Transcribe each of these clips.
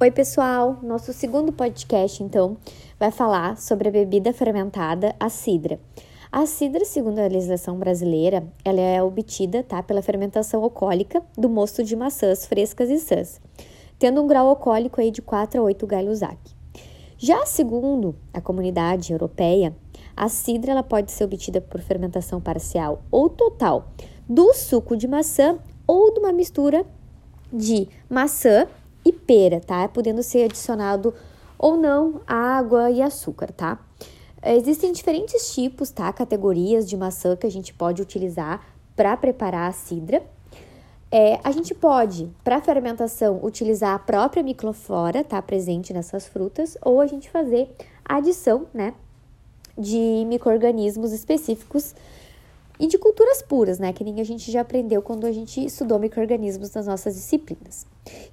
Oi, pessoal! Nosso segundo podcast, então, vai falar sobre a bebida fermentada, a cidra. A cidra, segundo a legislação brasileira, ela é obtida tá, pela fermentação alcoólica do mosto de maçãs frescas e sãs, tendo um grau alcoólico aí de 4 a 8 Gay-Lussac. Já segundo a comunidade europeia, a cidra ela pode ser obtida por fermentação parcial ou total do suco de maçã ou de uma mistura de maçã e pera, tá? Podendo ser adicionado ou não água e açúcar, tá? Existem diferentes tipos, tá? Categorias de maçã que a gente pode utilizar para preparar a cidra. É, a gente pode, para fermentação, utilizar a própria microflora, tá? Presente nessas frutas, ou a gente fazer a adição, né? De micro-organismos específicos e de culturas puras, né? Que nem a gente já aprendeu quando a gente estudou micro-organismos nas nossas disciplinas.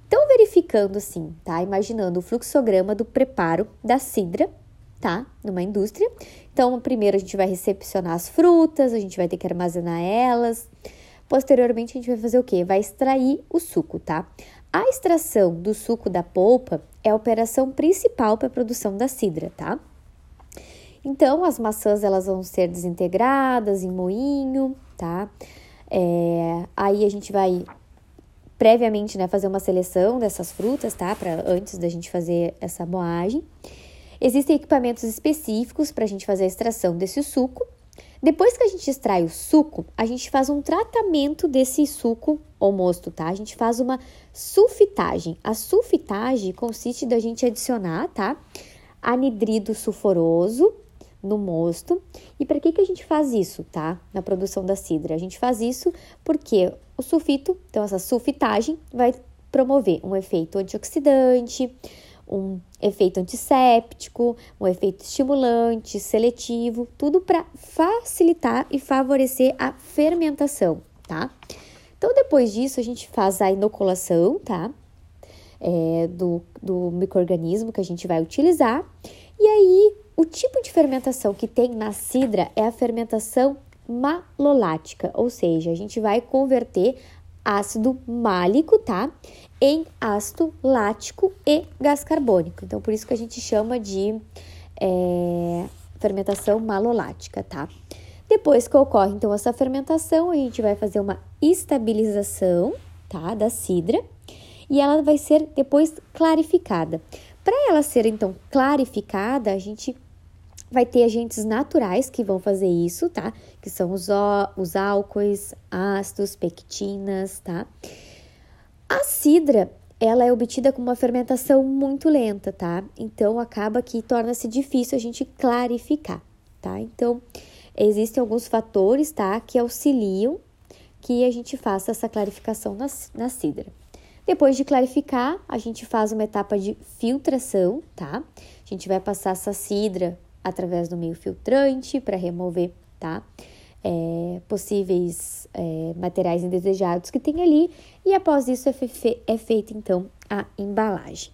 Então, verificando assim, tá? Imaginando o fluxograma do preparo da cidra, tá? Numa indústria. Então, primeiro a gente vai recepcionar as frutas, a gente vai ter que armazenar elas. Posteriormente, a gente vai fazer o quê? Vai extrair o suco, tá? A extração do suco da polpa é a operação principal para a produção da cidra, tá? Então, as maçãs elas vão ser desintegradas em moinho, tá? É, aí a gente vai previamente, né, fazer uma seleção dessas frutas, tá? Para antes da gente fazer essa moagem. Existem equipamentos específicos para a gente fazer a extração desse suco. Depois que a gente extrai o suco, a gente faz um tratamento desse suco ou mosto, tá? A gente faz uma sulfitagem. A sulfitagem consiste da gente adicionar, tá? Anidrido sulfuroso no mosto. E para que, que a gente faz isso, tá? Na produção da cidra? A gente faz isso porque o sulfito, então essa sulfitagem, vai promover um efeito antioxidante, um efeito antisséptico, um efeito estimulante, seletivo, tudo para facilitar e favorecer a fermentação, tá? Então, depois disso, a gente faz a inoculação, tá? É, do, do microorganismo que a gente vai utilizar. E aí, o tipo de fermentação que tem na cidra é a fermentação malolática, ou seja, a gente vai converter ácido málico, tá? Em ácido lático e gás carbônico. Então, por isso que a gente chama de é, fermentação malolática, tá? Depois que ocorre, então, essa fermentação, a gente vai fazer uma estabilização, tá? Da cidra e ela vai ser depois clarificada. Para ela ser, então, clarificada, a gente vai ter agentes naturais que vão fazer isso, tá? Que são os, os álcoois, ácidos, pectinas, tá? A cidra, ela é obtida com uma fermentação muito lenta, tá? Então acaba que torna-se difícil a gente clarificar, tá? Então existem alguns fatores, tá? Que auxiliam que a gente faça essa clarificação na, na cidra. Depois de clarificar, a gente faz uma etapa de filtração, tá? A gente vai passar essa cidra através do meio filtrante para remover, tá? É, possíveis é, materiais indesejados que tem ali e após isso é, fe é feita então a embalagem.